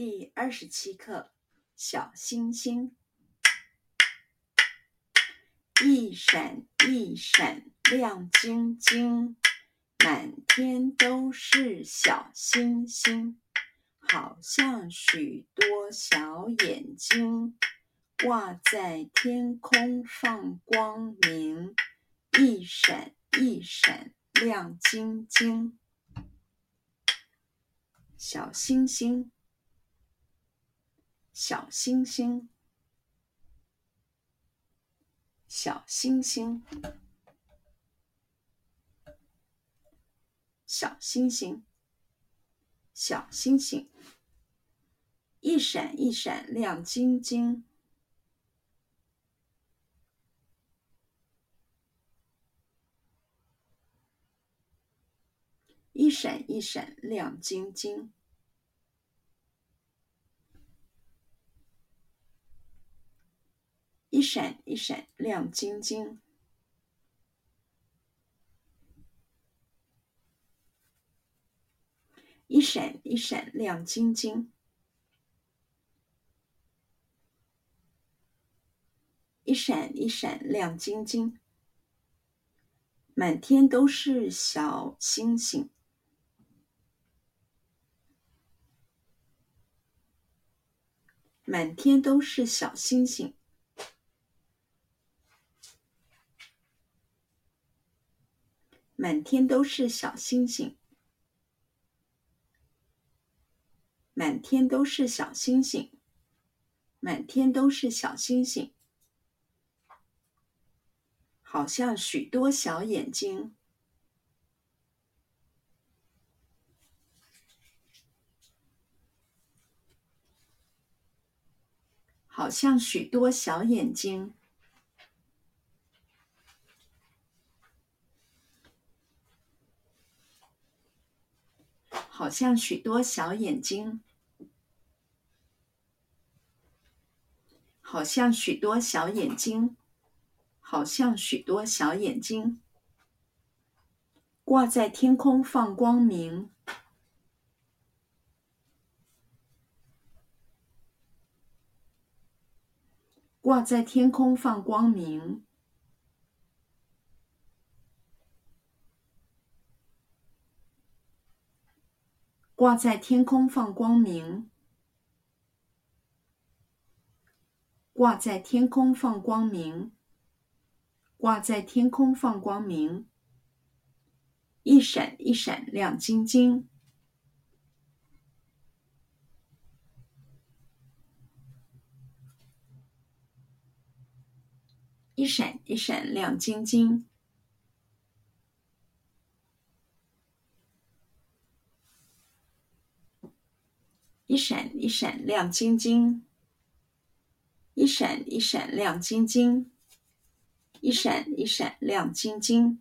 第二十七课，小星星，一闪一闪亮晶晶，满天都是小星星，好像许多小眼睛，挂在天空放光明，一闪一闪亮晶晶，小星星。小星星，小星星，小星星，小星星，一闪一闪亮晶晶，一闪一闪亮晶晶。一闪一闪亮晶晶，一闪一闪亮晶晶，一闪一闪亮晶晶，满天都是小星星，满天都是小星星。满天都是小星星，满天都是小星星，满天都是小星星，好像许多小眼睛，好像许多小眼睛。好像许多小眼睛，好像许多小眼睛，好像许多小眼睛，挂在天空放光明，挂在天空放光明。挂在天空放光明，挂在天空放光明，挂在天空放光明，一闪一闪亮晶晶，一闪一闪亮晶晶。一闪一闪亮晶晶，一闪一闪亮晶晶，一闪一闪亮晶晶。